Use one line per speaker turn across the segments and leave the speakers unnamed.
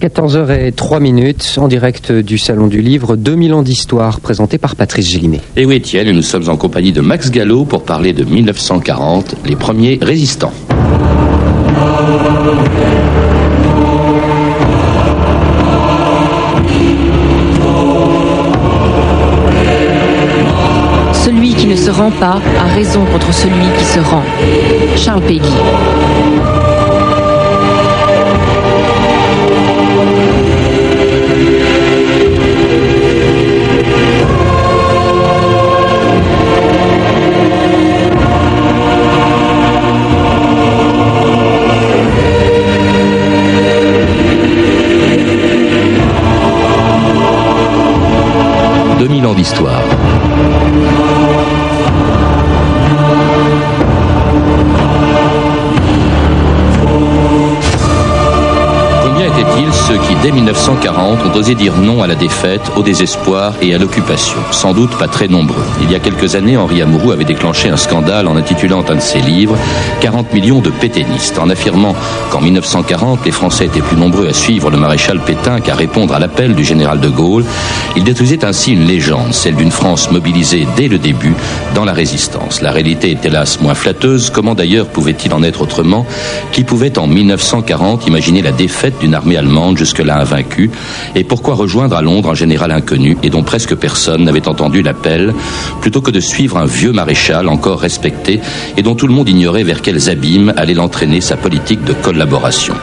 14h03 minutes en direct du Salon du Livre, 2000 ans d'histoire présenté par Patrice Gélinet.
Et oui Étienne, et nous sommes en compagnie de Max Gallo pour parler de 1940, les premiers résistants.
Celui qui ne se rend pas a raison contre celui qui se rend. Charles Péguy.
Dès 1940, ont osé dire non à la défaite, au désespoir et à l'occupation. Sans doute pas très nombreux. Il y a quelques années, Henri Amouroux avait déclenché un scandale en intitulant un de ses livres 40 millions de pétainistes, en affirmant qu'en 1940, les Français étaient plus nombreux à suivre le maréchal Pétain qu'à répondre à l'appel du général de Gaulle. Il détruisait ainsi une légende, celle d'une France mobilisée dès le début dans la résistance. La réalité est hélas moins flatteuse. Comment d'ailleurs pouvait-il en être autrement? Qui pouvait en 1940 imaginer la défaite d'une armée allemande jusque-là? Invaincu, et pourquoi rejoindre à Londres un général inconnu et dont presque personne n'avait entendu l'appel, plutôt que de suivre un vieux maréchal encore respecté et dont tout le monde ignorait vers quels abîmes allait l'entraîner sa politique de collaboration.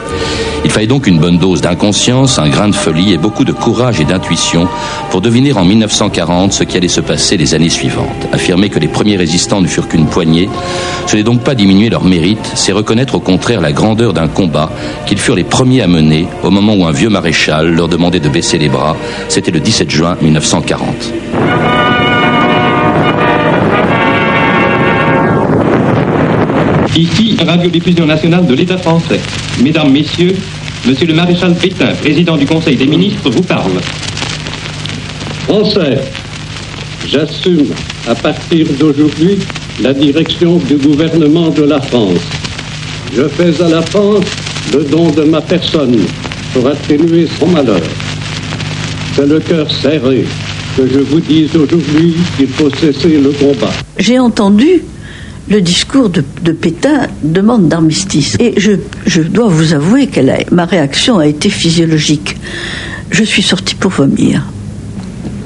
Il fallait donc une bonne dose d'inconscience, un grain de folie et beaucoup de courage et d'intuition pour deviner en 1940 ce qui allait se passer les années suivantes. Affirmer que les premiers résistants ne furent qu'une poignée, ce n'est donc pas diminuer leur mérite, c'est reconnaître au contraire la grandeur d'un combat qu'ils furent les premiers à mener au moment où un vieux maréchal leur demandait de baisser les bras. C'était le 17 juin 1940.
Ici, Radio-Diffusion nationale de l'État français. Mesdames, Messieurs, Monsieur le maréchal Pétain, président du Conseil des ministres, vous parle.
Français, j'assume à partir d'aujourd'hui la direction du gouvernement de la France. Je fais à la France le don de ma personne pour atténuer son malheur. C'est le cœur serré que je vous dise aujourd'hui qu'il faut cesser le combat.
J'ai entendu le discours de, Pétain demande d'armistice. Et je, je, dois vous avouer que ma réaction a été physiologique. Je suis sortie pour vomir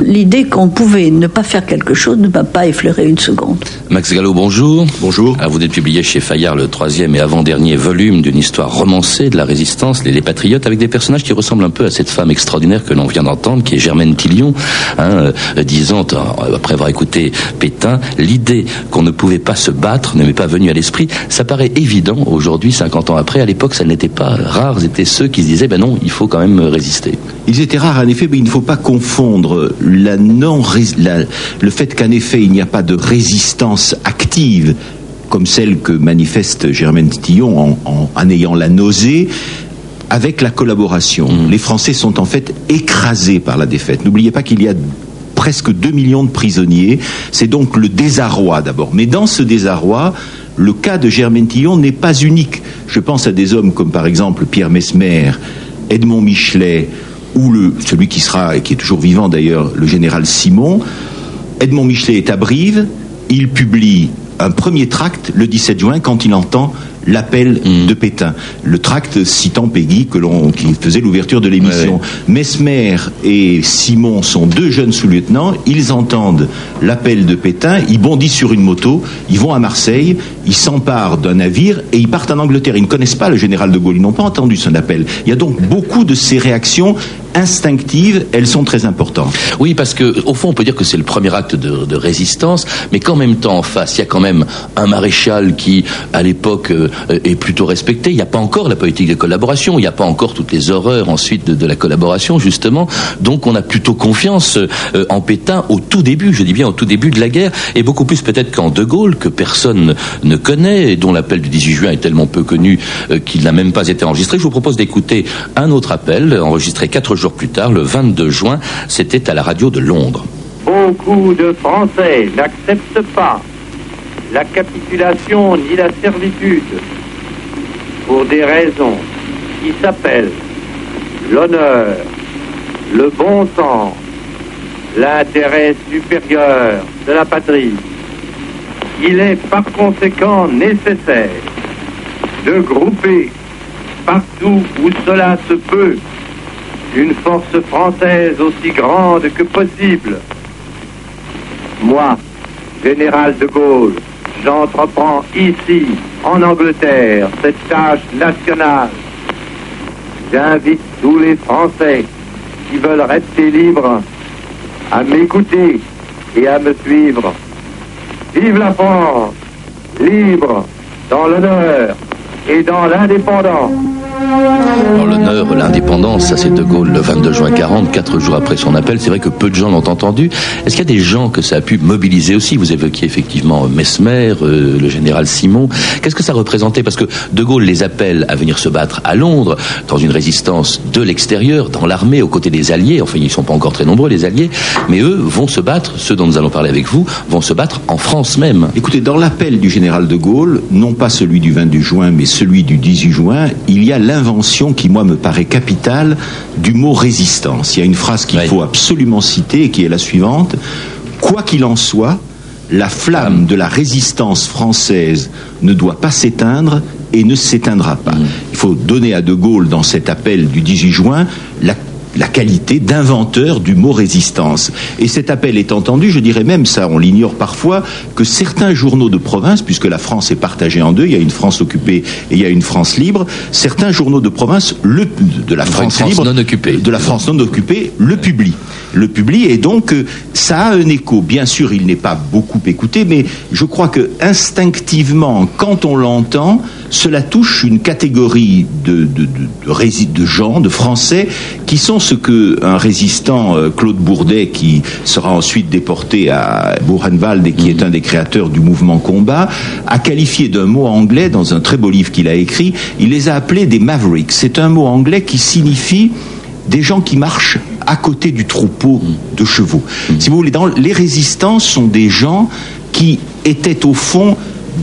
l'idée qu'on pouvait ne pas faire quelque chose ne m'a pas effleuré une seconde.
Max Gallo, bonjour.
Bonjour.
Ah, vous êtes publié chez Fayard le troisième et avant-dernier volume d'une histoire romancée de la résistance, les, Patriotes, avec des personnages qui ressemblent un peu à cette femme extraordinaire que l'on vient d'entendre, qui est Germaine Tillion, hein, euh, disant, euh, après avoir écouté Pétain, l'idée qu'on ne pouvait pas se battre ne m'est pas venue à l'esprit. Ça paraît évident aujourd'hui, 50 ans après. À l'époque, ça n'était pas rare. C'était ceux qui se disaient, ben non, il faut quand même résister.
Ils étaient rares, en effet, mais il ne faut pas confondre la non, le fait qu'en effet il n'y a pas de résistance active comme celle que manifeste Germaine Tillon en, ayant la nausée, avec la collaboration. Mm. Les Français sont en fait écrasés par la défaite. N'oubliez pas qu'il y a presque 2 millions de prisonniers. C'est donc le désarroi d'abord. Mais dans ce désarroi, le cas de Germaine Tillon n'est pas unique. Je pense à des hommes comme par exemple Pierre Mesmer, Edmond Michelet, ou le, celui qui sera, et qui est toujours vivant d'ailleurs, le général Simon. Edmond Michelet est à Brive, il publie un premier tract le 17 juin quand il entend l'appel mm. de Pétain. Le tract citant Peggy que l'on, qui faisait l'ouverture de l'émission. Mesmer et Simon sont deux jeunes sous-lieutenants. Ils entendent l'appel de Pétain. Ils bondissent sur une moto. Ils vont à Marseille. Ils s'emparent d'un navire et ils partent en Angleterre. Ils ne connaissent pas le général de Gaulle. Ils n'ont pas entendu son appel. Il y a donc beaucoup de ces réactions instinctives, elles sont très importantes.
Oui, parce que au fond, on peut dire que c'est le premier acte de, résistance, mais qu'en même temps, en face, il y a quand même un maréchal qui, à l'époque, euh, est plutôt respecté. Il n'y a pas encore la politique de collaboration, il n'y a pas encore toutes les horreurs ensuite de, la collaboration, justement. Donc, on a plutôt confiance euh, en Pétain au tout début, je dis bien au tout début de la guerre, et beaucoup plus peut-être qu'en De Gaulle, que personne ne connaît, et dont l'appel du 18 juin est tellement peu connu euh, qu'il n'a même pas été enregistré. Je vous propose d'écouter un autre appel, enregistré quatre jours plus tard, le 22 juin, c'était à la radio de Londres.
Beaucoup de Français n'acceptent pas la capitulation ni la servitude pour des raisons qui s'appellent l'honneur, le bon sens, l'intérêt supérieur de la patrie. Il est par conséquent nécessaire de grouper partout où cela se peut une force française aussi grande que possible. Moi, général de Gaulle, j'entreprends ici, en Angleterre, cette tâche nationale. J'invite tous les Français qui veulent rester libres à m'écouter et à me suivre. Vive la France, libre, dans l'honneur et dans l'indépendance.
L'honneur, l'indépendance, ça c'est De Gaulle le 22 juin 40, quatre jours après son appel. C'est vrai que peu de gens l'ont entendu. Est-ce qu'il y a des gens que ça a pu mobiliser aussi? Vous évoquiez effectivement Mesmer, euh, le général Simon. Qu'est-ce que ça représentait? Parce que De Gaulle les appelle à venir se battre à Londres, dans une résistance de l'extérieur, dans l'armée, aux côtés des Alliés. Enfin, ils ne sont pas encore très nombreux, les Alliés. Mais eux vont se battre, ceux dont nous allons parler avec vous, vont se battre en France même.
Écoutez, dans l'appel du général de Gaulle, non pas celui du 22 juin, mais celui du 18 juin, il y a l'invention qui, moi, me paraît capitale du mot résistance. Il y a une phrase qu'il faut absolument citer et qui est la suivante. Quoi qu'il en soit, la flamme de la résistance française ne doit pas s'éteindre et ne s'éteindra pas. Il faut donner à De Gaulle, dans cet appel du 18 juin, la la qualité d'inventeur du mot résistance. Et cet appel est entendu, je dirais même ça, on l'ignore parfois, que certains journaux de province, puisque la France est partagée en deux, il y a une France occupée et il y a une France libre, certains journaux de province le, de la France,
France
libre,
non occupée.
de la France non occupée, le publie. Le publie et donc euh, ça a un écho. Bien sûr, il n'est pas beaucoup écouté, mais je crois que instinctivement, quand on l'entend, cela touche une catégorie de, de, de, de, gens, de Français, qui sont ce que un résistant, euh, Claude Bourdet, qui sera ensuite déporté à Buchenwald et qui est un des créateurs du mouvement combat, a qualifié d'un mot anglais dans un très beau livre qu'il a écrit. Il les a appelés des mavericks. C'est un mot anglais qui signifie des gens qui marchent à côté du troupeau de chevaux. Si vous voulez, les résistants sont des gens qui étaient au fond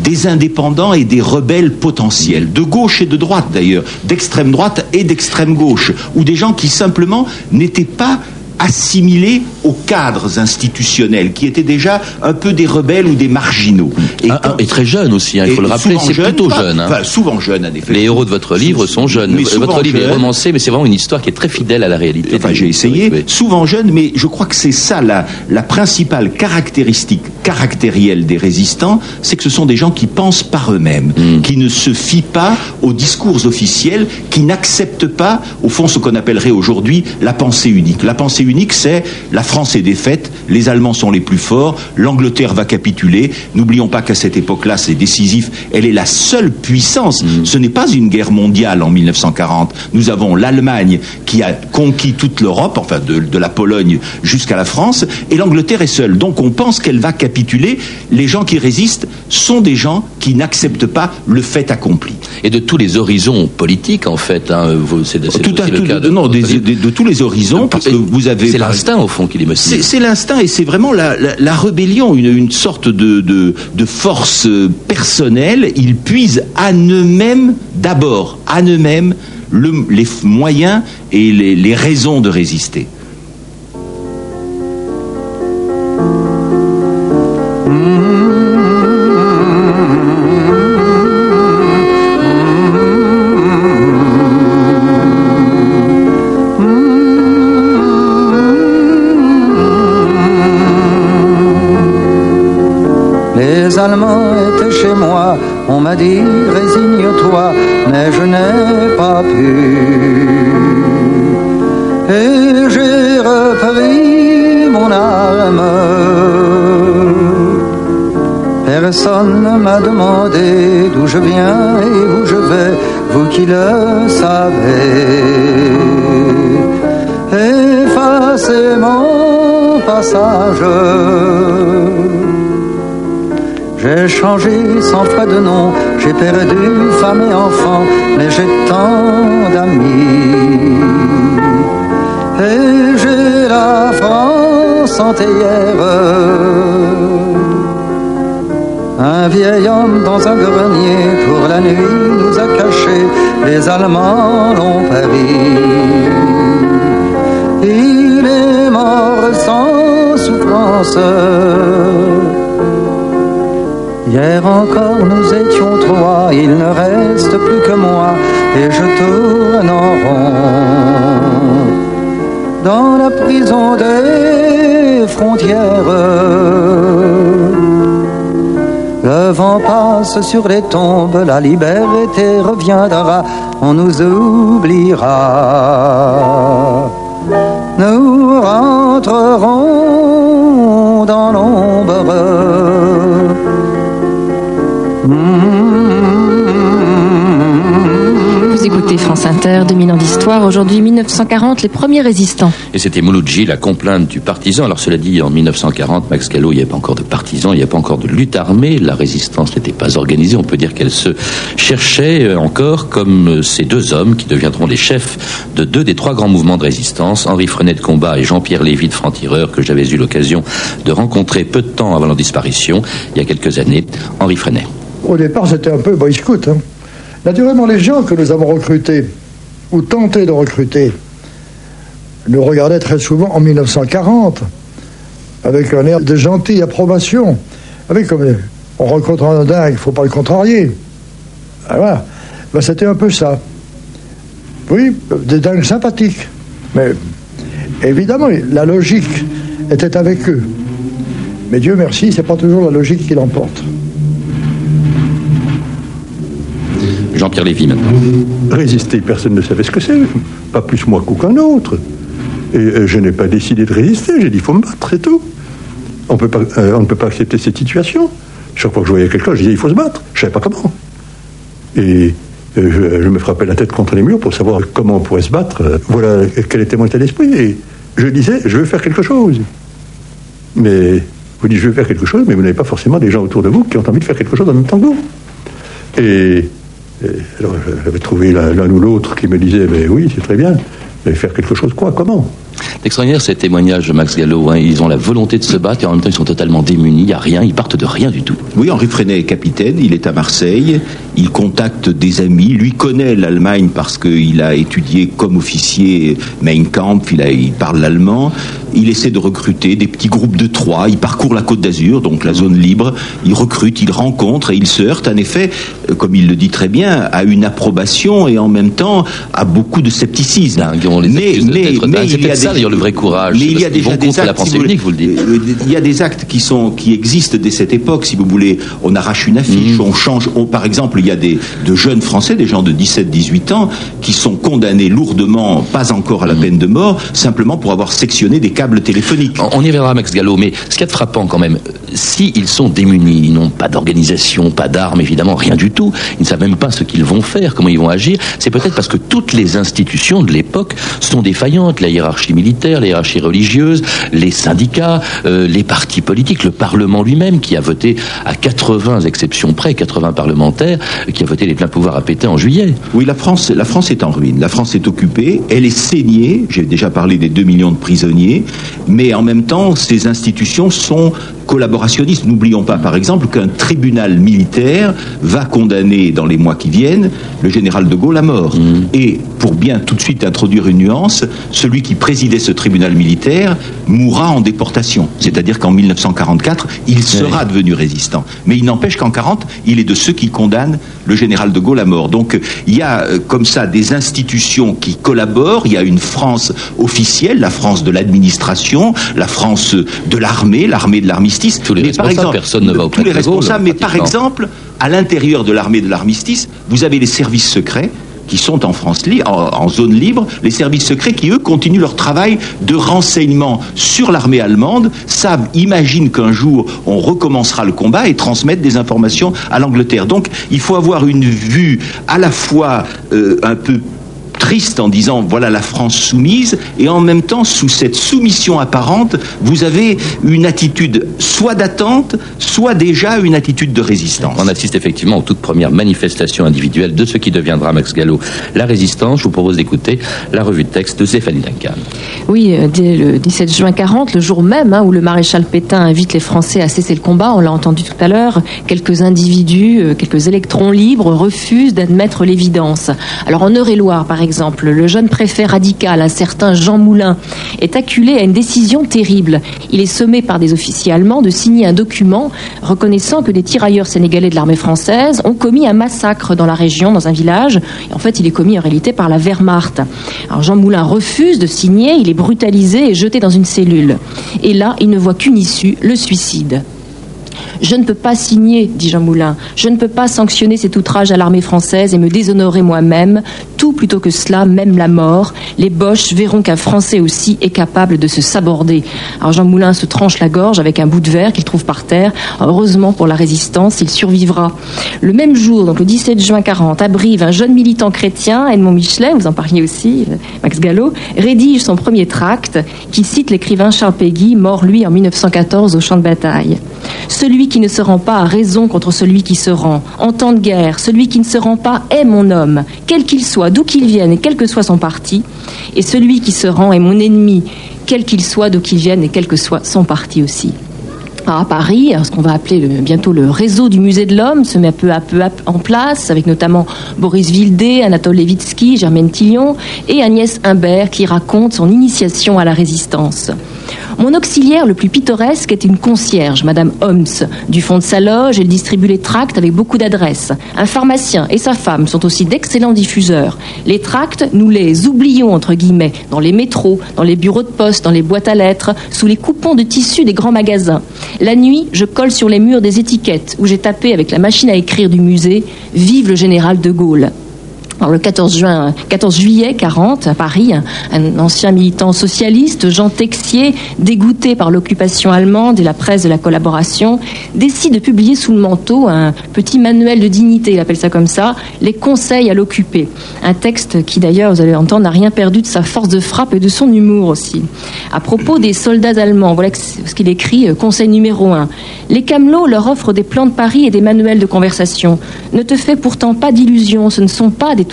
des indépendants et des rebelles potentiels, de gauche et de droite d'ailleurs, d'extrême droite et d'extrême gauche, ou des gens qui simplement n'étaient pas assimilés aux cadres institutionnels, qui étaient déjà un peu des rebelles ou des marginaux.
Et, Ah, et très jeunes aussi, hein, il faut le rappeler, c'est plutôt jeune. hein.
enfin, souvent jeunes, en effet.
Les héros de votre livre sont jeunes.
Mais
Votre livre est romancé, mais c'est vraiment une histoire qui est très fidèle à la réalité.
Enfin, j'ai essayé, souvent jeune, mais je crois que c'est ça la, la principale caractéristique caractérielle des résistants, c'est que ce sont des gens qui pensent par eux-mêmes,
Mm.
qui ne se fient pas aux discours officiels, qui n'acceptent pas, au fond, ce qu'on appellerait aujourd'hui la pensée unique. La pensée unique, c'est la France est défaite, les Allemands sont les plus forts, l'Angleterre va capituler. N'oublions pas qu'à cette époque-là, c'est décisif, elle est la seule puissance. Ce n'est pas une guerre mondiale en 1940. Nous avons l'Allemagne qui a conquis toute l'Europe, enfin de, de la Pologne jusqu'à la France, et l'Angleterre est seule. Donc on pense qu'elle va capituler. Les gens qui résistent sont des gens qui n'acceptent pas le fait accompli.
Et de tous les horizons politiques, en fait, hein, c'est c'est
Tout à
aussi le
tout,
cas
de, non, des- de, de tous les horizons, parce que vous avez.
C'est l'instinct, au fond, qui les motive.
c'est l'instinct et c'est vraiment la, la- la rébellion, une, une sorte de, de- de force personnelle. Ils puisent à eux-mêmes, d'abord, à eux-mêmes, le- les moyens et les, les raisons de résister.
Dit résigne-toi, mais je n'ai pas pu. Et j'ai repris mon arme. Personne ne m'a demandé d'où je viens et où je vais, vous qui le savez. Effacez mon passage. J'ai changé cent fois de nom, j'ai perdu femme et enfant, mais j'ai tant d'amis. Et j'ai la France entière. Un vieil homme dans un grenier, pour la nuit nous a cachés, les Allemands l'ont pari. Il est mort sans souffrance. Hier encore nous étions trois, il ne reste plus que moi, et je tourne en rond. Dans la prison des frontières, le vent passe sur les tombes, la liberté reviendra, on nous oubliera. Nous rentrerons dans l'ombre.
Vous écoutez France Inter, 2000 ans d'histoire. Aujourd'hui, 1940, les premiers résistants.
Et c'était Mouloudji, la complainte du partisan. Alors cela dit, en 1940, Max Gallo, il n'y avait pas encore de partisans, il n'y avait pas encore de lutte armée. La résistance n'était pas organisée. On peut dire qu'elle se cherchait euh, encore comme euh, ces deux hommes qui deviendront les chefs de deux des trois grands mouvements de résistance, Henri Frenet de Combat et Jean-Pierre Lévy de Franc-Tireur, que j'avais eu l'occasion de rencontrer peu de temps avant leur disparition, il y a quelques années. Henri Frenet.
Au départ, c'était un peu boy scout. hein. Naturellement, les gens que nous avons recrutés, ou tenté de recruter, nous regardaient très souvent en 1940, avec un air de gentille approbation. Avec comme on rencontre un dingue, il ne faut pas le contrarier. Ah, Voilà. Ben, c'était un peu ça. Oui, des dingues sympathiques. Mais évidemment, la logique était avec eux. Mais Dieu merci, c'est pas toujours la logique qui l'emporte.
Jean-Pierre Lévy maintenant.
Résister, personne ne savait ce que c'est, pas plus moi qu'aucun autre. Et je n'ai pas décidé de résister, j'ai dit il faut me battre, c'est tout. Euh, on ne peut pas accepter cette situation. Chaque fois que je voyais quelqu'un, je disais il faut se battre, je ne savais pas comment. Et euh, je, me frappais la tête contre les murs pour savoir comment on pourrait se battre. Voilà quel était mon état d'esprit. Et je disais je veux faire quelque chose. Mais vous dites je veux faire quelque chose, mais vous n'avez pas forcément des gens autour de vous qui ont envie de faire quelque chose en même temps que vous. Et alors, j'avais trouvé l'un ou l'autre qui me disait, mais oui, c'est très bien, mais faire quelque chose, quoi, comment?
Extraordinaire ces témoignages de Max Gallo. hein. Ils ont la volonté de se battre et en même temps ils sont totalement démunis. Il n'y a rien, ils partent de rien du tout.
Oui, Henri Freinet est capitaine, il est à Marseille, il contacte des amis, lui connaît l'Allemagne parce qu'il a étudié comme officier Mein Kampf, il, a, il parle l'allemand, il essaie de recruter des petits groupes de trois, il parcourt la côte d'Azur, donc la zone libre, il recrute, il rencontre et il se heurte en effet, euh, comme il le dit très bien, à une approbation et en même temps à beaucoup de scepticisme.
Dingue, on les
mais il y a
ça, d'ailleurs, le vrai courage.
Mais il y a déjà des
contre la
actes,
pensée
si vous
unique, vous le dites.
euh, Il y a des actes qui sont qui existent dès cette époque, si vous voulez. On arrache une
Mhm.
affiche, on change. on- par exemple, il y a des de jeunes Français, des gens de 17-18 ans, qui sont condamnés lourdement, pas encore à la peine de mort, simplement pour avoir sectionné des câbles téléphoniques.
On on y reviendra, Max Gallo, mais ce qu'il y a de frappant quand même, si ils sont démunis, ils n'ont pas d'organisation, pas d'armes, évidemment, rien du tout, ils ne savent même pas ce qu'ils vont faire, comment ils vont agir, c'est peut-être parce que toutes les institutions de l'époque sont défaillantes, la hiérarchie militaire, la hiérarchie religieuse, les syndicats, euh, les partis politiques, le Parlement lui-même, qui a voté à 80 exceptions près, 80 parlementaires, qui a voté les pleins pouvoirs à Pétain en juillet.
Oui, la France, la France est en ruine. La France est occupée. Elle est saignée. J'ai déjà parlé des 2 millions de prisonniers. Mais en même temps, ces institutions sont N'oublions pas, par exemple, qu'un tribunal militaire va condamner dans les mois qui viennent le général de Gaulle à mort. Et pour bien tout de suite introduire une nuance, celui qui présidait ce tribunal militaire mourra en déportation. C'est-à-dire qu'en 1944, il sera devenu résistant. Mais il n'empêche qu'en 40, il est de ceux qui condamnent le général de Gaulle à mort. Donc il y a euh, comme ça des institutions qui collaborent. Il y a une France officielle, la France de l'administration, la France de l'armée, l'armée de l'armistice.
Tous les
Mais par exemple,
personne ne va auprès
tous les
de De Gaulle,
responsables. Mais par
pratiquement.
exemple, à l'intérieur de l'armée de l'armistice, vous avez les services secrets qui sont en France li- en, en zone libre, les services secrets qui, eux, continuent leur travail de renseignement sur l'armée allemande, savent, imaginent qu'un jour, on recommencera le combat et transmettent des informations à l'Angleterre. Donc, il faut avoir une vue à la fois euh, un peu triste en disant voilà la France soumise et en même temps sous cette soumission apparente vous avez une attitude soit d'attente soit déjà une attitude de résistance
On assiste effectivement aux toutes premières manifestations individuelles de ce qui deviendra Max Gallo la résistance. Je vous propose d'écouter la revue de texte de Stéphanie Duncan.
Oui, euh, dès le 17 juin 40, le jour même hein, où le maréchal Pétain invite les Français à cesser le combat, on l'a entendu tout à l'heure, quelques individus, euh, quelques électrons libres refusent d'admettre l'évidence. Alors en Eure-et-Loire, par exemple, exemple, le jeune préfet radical, un certain Jean Moulin, est acculé à une décision terrible. Il est sommé par des officiers allemands de signer un document reconnaissant que des tirailleurs sénégalais de l'armée française ont commis un massacre dans la région, dans un village. Et en fait, il est commis en réalité par la Wehrmacht. Jean Moulin refuse de signer, il est brutalisé et jeté dans une cellule. Et là, il ne voit qu'une issue, le suicide. Je ne peux pas signer, dit Jean Moulin, je ne peux pas sanctionner cet outrage à l'armée française et me déshonorer moi-même. Tout plutôt que cela, même la mort. Les Boches verront qu'un Français aussi est capable de se saborder. Alors Jean Moulin se tranche la gorge avec un bout de verre qu'il trouve par terre. Heureusement pour la résistance, il survivra. Le même jour, donc le 17 juin 40, à Brive, un jeune militant chrétien, Edmond Michelet, vous en parliez aussi, Max Gallo, rédige son premier tract qui cite l'écrivain Charles Péguy, mort lui en 1914 au champ de bataille. Celui qui ne se rend pas a raison contre celui qui se rend. En temps de guerre, celui qui ne se rend pas est mon homme, quel qu'il soit, d'où qu'il vienne et quel que soit son parti. Et celui qui se rend est mon ennemi, quel qu'il soit, d'où qu'il vienne et quel que soit son parti aussi. À Paris, ce qu'on va appeler le- bientôt le réseau du musée de l'homme se met peu à peu en place, avec notamment Boris Vildé, Anatole Levitsky, Germaine Tillon et Agnès Imbert qui raconte son initiation à la résistance. Mon auxiliaire le plus pittoresque est une concierge, Madame Holmes. Du fond de sa loge, elle distribue les tracts avec beaucoup d'adresse. Un pharmacien et sa femme sont aussi d'excellents diffuseurs. Les tracts, nous les oublions, entre guillemets, dans les métros, dans les bureaux de poste, dans les boîtes à lettres, sous les coupons de tissu des grands magasins. La nuit, je colle sur les murs des étiquettes où j'ai tapé avec la machine à écrire du musée Vive le général de Gaulle. Le 14, juin, 14 juillet 40, à Paris, un, un ancien militant socialiste, Jean Texier, dégoûté par l'occupation allemande et la presse de la collaboration, décide de publier sous le manteau un petit manuel de dignité, il appelle ça comme ça, les conseils à l'occupé. Un texte qui d'ailleurs, vous allez entendre, n'a rien perdu de sa force de frappe et de son humour aussi. À propos des soldats allemands, voilà ce qu'il écrit, euh, conseil numéro 1. Les camelots leur offrent des plans de Paris et des manuels de conversation. Ne te fais pourtant pas d'illusions, ce ne sont pas des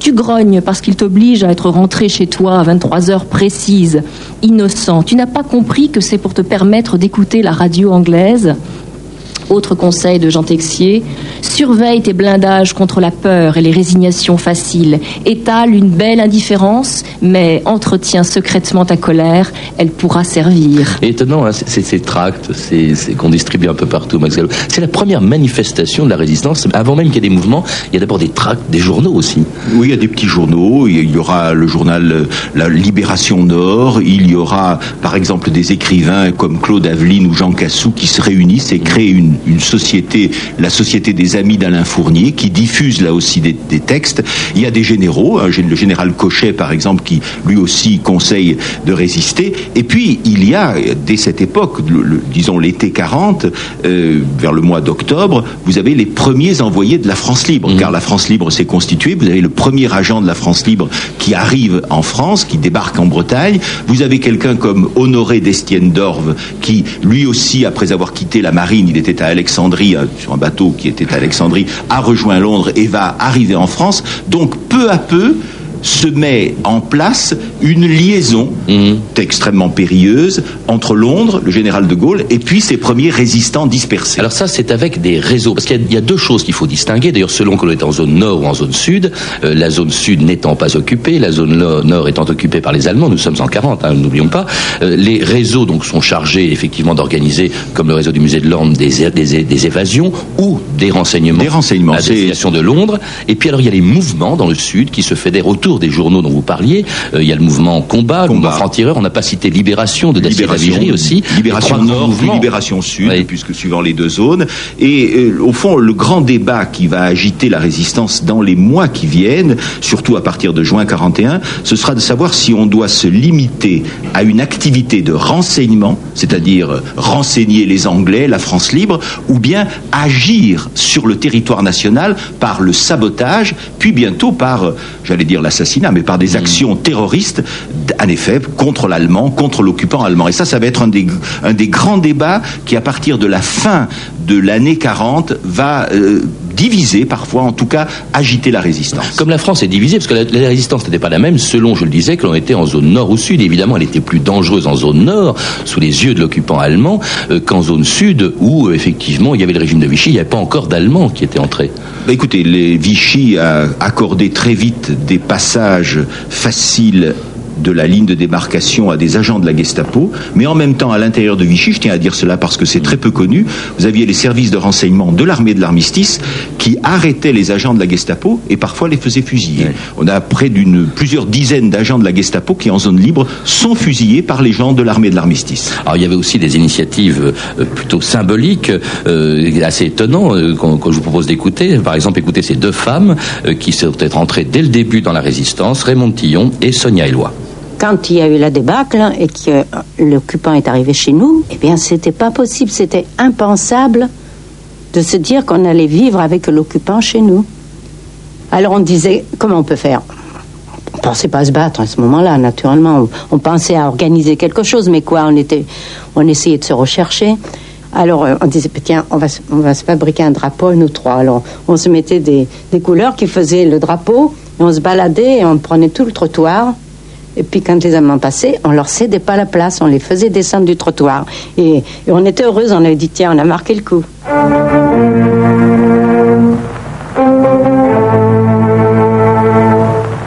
Tu grognes parce qu'ils t'obligent à être rentré chez toi à 23 heures précises. Innocent, tu n'as pas compris que c'est pour te permettre d'écouter la radio anglaise? Autre conseil de Jean Texier, surveille tes blindages contre la peur et les résignations faciles. Étale une belle indifférence, mais entretiens secrètement ta colère, elle pourra servir.
Et étonnant, hein, ces tracts qu'on distribue un peu partout, Max Gallo. C'est la première manifestation de la résistance. Avant même qu'il y ait des mouvements, il y a d'abord des tracts, des journaux aussi.
Oui, il y a des petits journaux. Il y aura le journal euh, La Libération Nord. Il y aura, par exemple, des écrivains comme Claude Aveline ou Jean Cassou qui se réunissent et créent une, une société, la Société des Amis d'Alain Fournier, qui diffuse là aussi des, des textes. Il y a des généraux, hein, le général Cochet, par exemple, qui lui aussi conseille de résister. Et puis, il y a, dès cette époque, le- le- disons l'été 40, euh, vers le mois d'octobre, vous avez les premiers envoyés de la France libre, car la France libre s'est constituée. Vous avez le premier agent de la France libre qui arrive en France, qui débarque en Bretagne. Vous avez quelqu'un comme Honoré d'Estienne d'Orve, qui lui aussi, après avoir quitté la marine, il était Alexandrie, euh, sur un bateau qui était à Alexandrie, a rejoint Londres et va arriver en France. Donc, peu à peu, se met en place une liaison extrêmement périlleuse entre Londres, le général de Gaulle, et puis ses premiers résistants dispersés.
Alors ça, c'est avec des réseaux. Parce qu'il y a- il y, a deux choses qu'il faut distinguer. D'ailleurs, selon qu'on est en zone nord ou en zone sud, euh, la zone sud n'étant pas occupée, la zone nord étant occupée par les Allemands, nous sommes en 40, hein, n'oublions pas. Euh, les réseaux donc sont chargés effectivement d'organiser, comme le réseau du musée de l'Orne, des, évasions ou des renseignements.
Des renseignements,
À destination de Londres. Et puis alors, il y a les mouvements dans le sud qui se fédèrent autour des journaux dont vous parliez. Euh, il y a le mouvement Combat, le mouvement Franc-Tireur. On n'a pas cité Libération de Dacier aussi.
Libération Nord. Libération Sud, puisque suivant les deux zones. Et euh, au fond, le grand débat qui va agiter la résistance dans les mois qui viennent, surtout à partir de juin 41, ce sera de savoir si on doit se limiter à une activité de renseignement, c'est-à-dire euh, renseigner les Anglais, la France libre, ou bien agir sur le territoire national par le sabotage, puis bientôt par, j'allais dire l'assassinat, mais par des actions terroristes, en effet, contre l'allemand, contre l'occupant allemand. Et ça, ça va être un des, un des grands débats qui, à partir de la fin de l'année 40, va euh, diviser parfois, en tout cas agiter la résistance.
Comme la France est divisée, parce que la, la résistance n'était pas la même selon, je le disais, que l'on était en zone nord ou sud. Évidemment, elle était plus dangereuse en zone nord, sous les yeux de l'occupant allemand, euh, qu'en zone sud, où euh, effectivement il y avait le régime de Vichy, il n'y avait pas encore d'Allemands qui étaient entrés.
Bah, écoutez, les Vichy a accordé très vite des passages faciles de la ligne de démarcation à des agents de la Gestapo, mais en même temps, à l'intérieur de Vichy, je tiens à dire cela parce que c'est très peu connu, vous aviez les services de renseignement de l'armée de l'armistice qui arrêtaient les agents de la Gestapo et parfois les faisaient fusiller. On a près d'une plusieurs dizaines d'agents de la Gestapo qui, en zone libre, sont fusillés par les gens de l'armée de l'armistice.
Alors il y avait aussi des initiatives euh, plutôt symboliques, euh, assez étonnantes, euh, que je vous propose d'écouter. Par exemple, écouter ces deux femmes euh, qui sont entrées dès le début dans la résistance, Raymond Tillon et Sonia Éloi.
Quand il y a eu la débâcle et que l'occupant est arrivé chez nous, eh bien, c'était pas possible, c'était impensable de se dire qu'on allait vivre avec l'occupant chez nous. Alors on disait, comment on peut faire? On pensait pas se battre à ce moment-là, naturellement. On, pensait à organiser quelque chose, mais quoi On était, on essayait de se rechercher. Alors euh, on disait, tiens, on va, on va se fabriquer un drapeau, nous trois. Alors on se mettait des, des couleurs qui faisaient le drapeau, et on se baladait et on prenait tout le trottoir. Et puis quand les amants passaient, on leur cédait pas la place, on les faisait descendre du trottoir. Et, on était heureux, on avait dit, tiens, on a marqué le coup.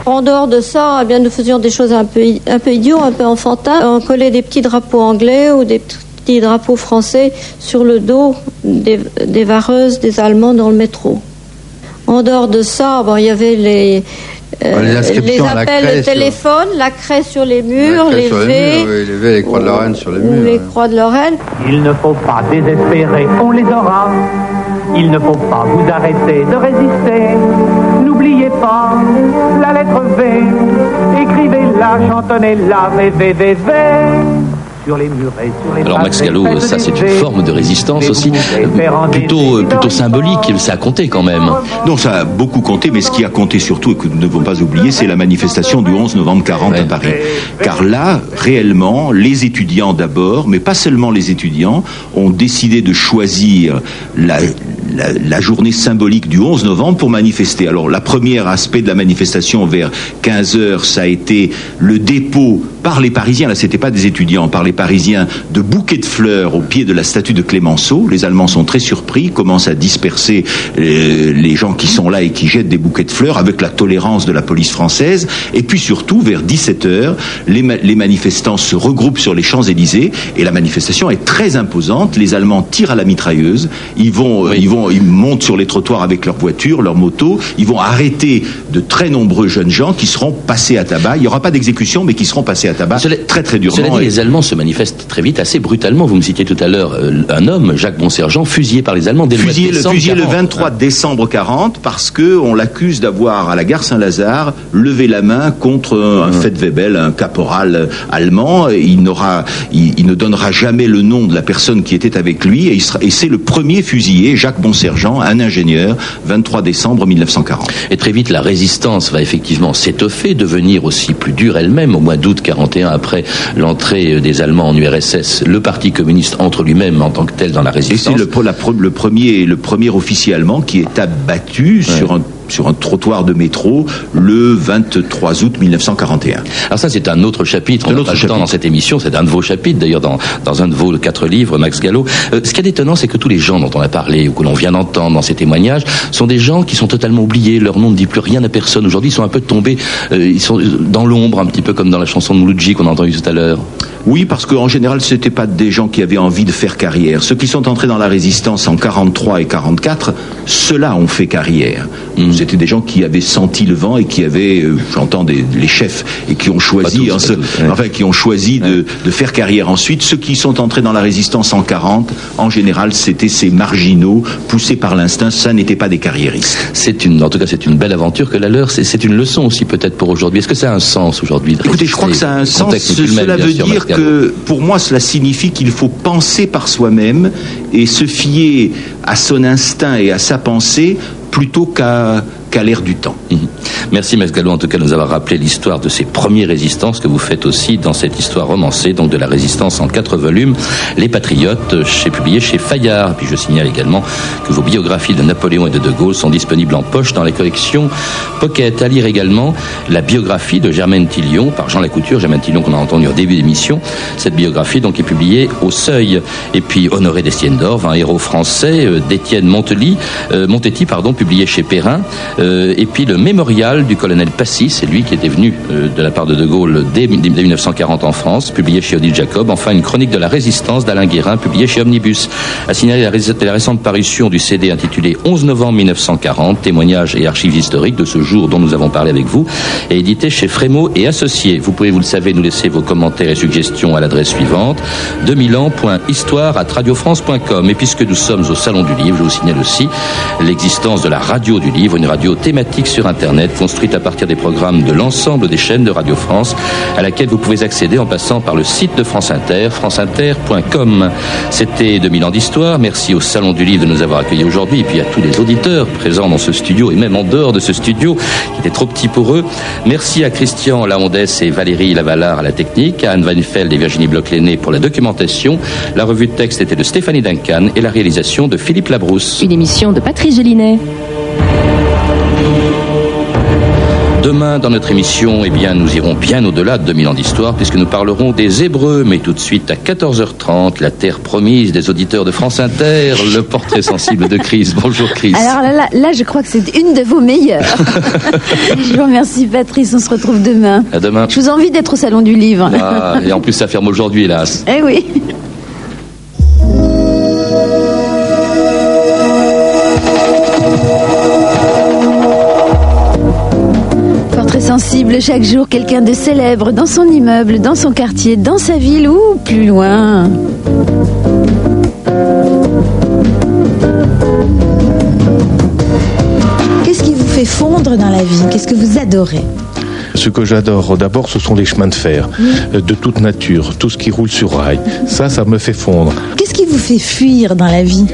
En dehors de ça, eh bien, nous faisions des choses un peu, un peu idiots, un peu enfantins. On collait des petits drapeaux anglais ou des petits drapeaux français sur le dos des, des vareuses des Allemands dans le métro. En dehors de ça, bon, il y avait les, euh,
Les
appels
sur-
téléphone, la craie sur les murs, les
sur les
V,
murs, oui, les V, les croix de Lorraine sur les murs.
les
ouais.
croix de Lorraine.
Il ne faut pas désespérer, on les aura. Il ne faut pas vous arrêter de résister. N'oubliez pas la lettre V. Écrivez-la, chantonnez-la, V, V, V, V. Sur les murs et sur les
Alors Max Gallo, ça c'est une forme de résistance aussi, euh, plutôt, euh, plutôt symbolique, ça a compté quand même.
Non, ça a beaucoup compté, mais ce qui a compté surtout, et que nous ne devons pas oublier, c'est la manifestation du 11 novembre 40 à Paris. Car là, réellement, les étudiants d'abord, mais pas seulement les étudiants, ont décidé de choisir la, la, la journée symbolique du 11 novembre pour manifester. Alors, la première aspect de la manifestation vers 15 heures, ça a été le dépôt par les Parisiens, là c'était pas des étudiants, par les Parisiens, de bouquets de fleurs au pied de la statue de Clémenceau. Les Allemands sont très surpris, commencent à disperser euh, les gens qui sont là et qui jettent des bouquets de fleurs avec la tolérance de la police française. Et puis surtout, vers 17 heures, les, ma- les manifestants se regroupent sur les Champs-Élysées et la manifestation est très imposante. Les Allemands tirent à la mitrailleuse, ils vont, euh, ils vont, ils montent sur les trottoirs avec leurs voitures, leurs motos, ils vont arrêter de très nombreux jeunes gens qui seront passés à tabac. Il n'y aura pas d'exécution, mais qui seront passés à tabac très très durement.
Cela dit,
Et-
les Allemands se manifestent très vite, assez brutalement. Vous me citiez tout à l'heure euh, un homme, Jacques Bonsergent, fusillé par les Allemands dès
Fusillé, le, fusillé le
40.
23 décembre 40 parce que on l'accuse d'avoir à la gare Saint-Lazare levé la main contre un Fettwebel, un caporal allemand. Il n'aura, il, il ne donnera jamais le nom de la personne qui était avec lui et, il sera- et c'est le premier fusillé, Jacques Bonsergent, un ingénieur, 23 décembre 1940.
Et très vite, la résistance va effectivement s'étoffer, devenir aussi plus dure elle-même. Au mois d'août 41, après l'entrée euh, des Allemands en URSS, le Parti communiste entre lui-même en tant que tel dans la
Et c'est
résistance.
le, la pro- le premier, le premier officier allemand qui est abattu sur un sur un trottoir de métro le 23 août 1941.
Alors ça, c'est un autre chapitre. On
autre
pas temps dans cette émission. C'est un de vos chapitres, d'ailleurs, dans, dans un de vos quatre livres, Max Gallo. Euh, ce qui est étonnant, c'est que tous les gens dont on a parlé ou que l'on vient d'entendre dans ces témoignages sont des gens qui sont totalement oubliés. Leur nom ne dit plus rien à personne. Aujourd'hui, ils sont un peu tombés, euh, ils sont dans l'ombre, un petit peu comme dans la chanson de Mouloudji qu'on a entendue tout à l'heure.
Oui, parce qu'en général, ce n'étaient pas des gens qui avaient envie de faire carrière. Ceux qui sont entrés dans la résistance en 43 et 44, ceux-là ont fait carrière. C'était des gens qui avaient senti le vent et qui avaient, euh, j'entends les chefs, et qui ont choisi,
tous, ouais.
enfin, qui ont choisi de, de faire carrière. Ensuite, ceux qui sont entrés dans la résistance en 40, en général, c'était ces marginaux poussés par l'instinct. Ça n'était pas des carriéristes.
C'est une, en tout cas, c'est une belle aventure que la leur. C'est, une leçon aussi peut-être pour aujourd'hui. Est-ce que ça a un sens aujourd'hui de
Écoutez, je crois que ça a un sens. Cela veut
sûr,
dire que, pour moi, cela signifie qu'il faut penser par soi-même et se fier à son instinct et à sa pensée plutôt qu'à qu'à du temps.
Mhm. Merci Max Gallo en tout cas de nous avoir rappelé l'histoire de ces premiers résistances que vous faites aussi dans cette histoire romancée, donc de la résistance en quatre volumes, Les Patriotes, chez, publié chez Fayard. Puis je signale également que vos biographies de Napoléon et de De Gaulle sont disponibles en poche dans les collections Pocket. À lire également la biographie de Germaine Tillion par Jean Lacouture, Germaine Tillion qu'on a entendu au début d'émission. Cette biographie donc est publiée au Seuil. Et puis Honoré d'Estienne d'Orve, un héros français euh, d'Étienne Montely, euh, Montetti, pardon, publié chez Perrin. Euh, et puis le mémorial du colonel Passy, c'est lui qui était venu euh, de la part de De Gaulle dès, dès 1940 en France, publié chez Odile Jacob. Enfin, une chronique de la résistance d'Alain Guérin, publiée chez Omnibus. À signaler la, récente parution du CD intitulé 11 novembre 1940, témoignages et archives historiques de ce jour dont nous avons parlé avec vous, et édité chez Frémaux et Associés. Vous pouvez, vous le savez, nous laisser vos commentaires et suggestions à l'adresse suivante 2000.histoire@radiofrance.com. Et puisque nous sommes au Salon du Livre, je vous signale aussi l'existence de la radio du livre, une radio thématique sur Internet construite à partir des programmes de l'ensemble des chaînes de Radio France, à laquelle vous pouvez accéder en passant par le site de France Inter, franceinter.com. C'était 2000 ans d'histoire. Merci au Salon du Livre de nous avoir accueillis aujourd'hui, et puis à tous les auditeurs présents dans ce studio et même en dehors de ce studio, qui était trop petit pour eux. Merci à Christian Laondès et Valérie Lavalard à la technique, à Anne Weinfeld et Virginie Bloch-Lenné pour la documentation. La revue de texte était de Stéphanie Duncan et la réalisation de Philippe Labrousse.
Une émission de Patrice Gélinet.
Demain, dans notre émission, eh bien, nous irons bien au-delà de 2000 ans d'histoire, puisque nous parlerons des Hébreux. Mais tout de suite, à 14h30, la terre promise des auditeurs de France Inter, le portrait sensible de Chris. Bonjour Chris.
Alors là, là, là, je crois que c'est une de vos meilleures. je vous remercie, Patrice. On se retrouve demain.
À demain.
Je vous envie d'être au Salon du Livre.
Ah, et en plus, ça ferme aujourd'hui, hélas.
eh oui. Chaque jour quelqu'un de célèbre dans son immeuble, dans son quartier, dans sa ville ou plus loin.
Qu'est-ce qui vous fait fondre dans la vie? Qu'est-ce que vous adorez?
Ce que j'adore d'abord, ce sont les chemins de fer, euh, de toute nature, tout ce qui roule sur rail. Ça, ça me fait fondre.
Qu'est-ce qui vous fait fuir dans la vie?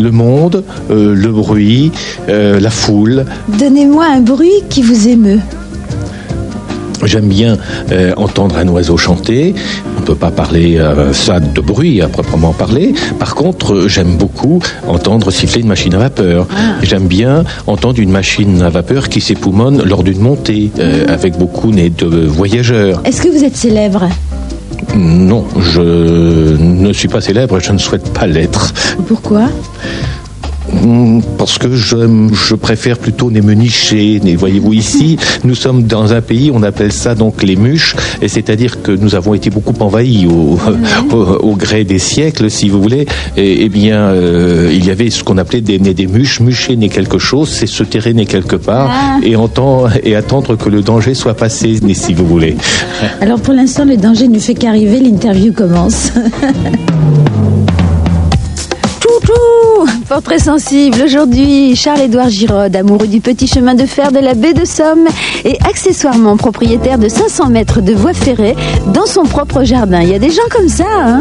Le monde, euh, le bruit, euh, la foule.
Donnez-moi un bruit qui vous émeut.
J'aime bien euh, entendre un oiseau chanter. On ne peut pas parler euh, ça de bruit à proprement parler. Par contre, euh, j'aime beaucoup entendre siffler une machine à vapeur. J'aime bien entendre une machine à vapeur qui s'époumonne lors d'une montée euh, avec beaucoup de voyageurs.
Est-ce que vous êtes célèbre?
Non, je ne suis pas célèbre et je ne souhaite pas l'être.
Pourquoi?
Parce que je, je préfère plutôt les menichés. Voyez-vous ici, nous sommes dans un pays, on appelle ça donc les muches, et c'est-à-dire que nous avons été beaucoup envahis au, au, au gré des siècles, si vous voulez. Et, eh bien, euh, il y avait ce qu'on appelait des, des muches. Mucher n'est quelque chose, c'est se terrainer quelque part et, entend, et attendre que le danger soit passé, si vous voulez.
Alors pour l'instant, le danger ne fait qu'arriver, l'interview commence.
Portrait sensible aujourd'hui, Charles-Édouard Giraud, amoureux du petit chemin de fer de la baie de Somme et accessoirement propriétaire de 500 mètres de voie ferrée dans son propre jardin. Il y a des gens comme ça.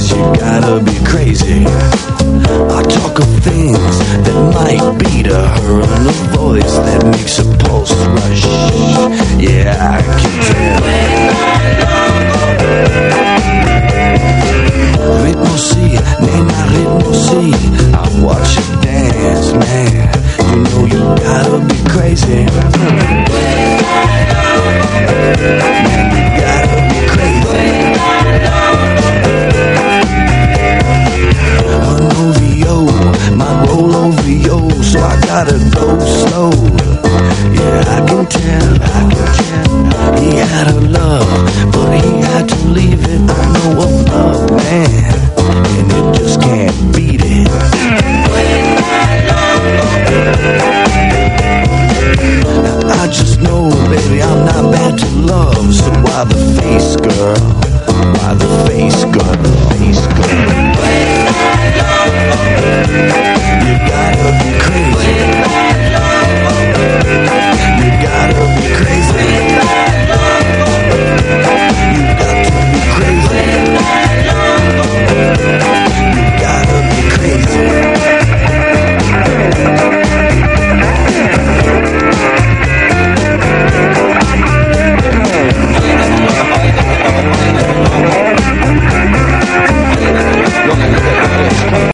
Says you gotta be crazy. I talk of things that might be to her in a voice that makes her pulse rush. Yeah, I can tell. Rythme aussi, Nena, aussi. I watch her dance, man. You know you gotta be crazy. Man, you gotta be crazy. Run over yo, might roll over yo, so I gotta go slow. Yeah, I can tell, I can tell he had a love, but he had to leave it. I know a love man, and it just can't beat it. I just know, baby, I'm not bad to love, so why the face, girl? by the face face. You gotta be crazy. You gotta be crazy. You got to be crazy.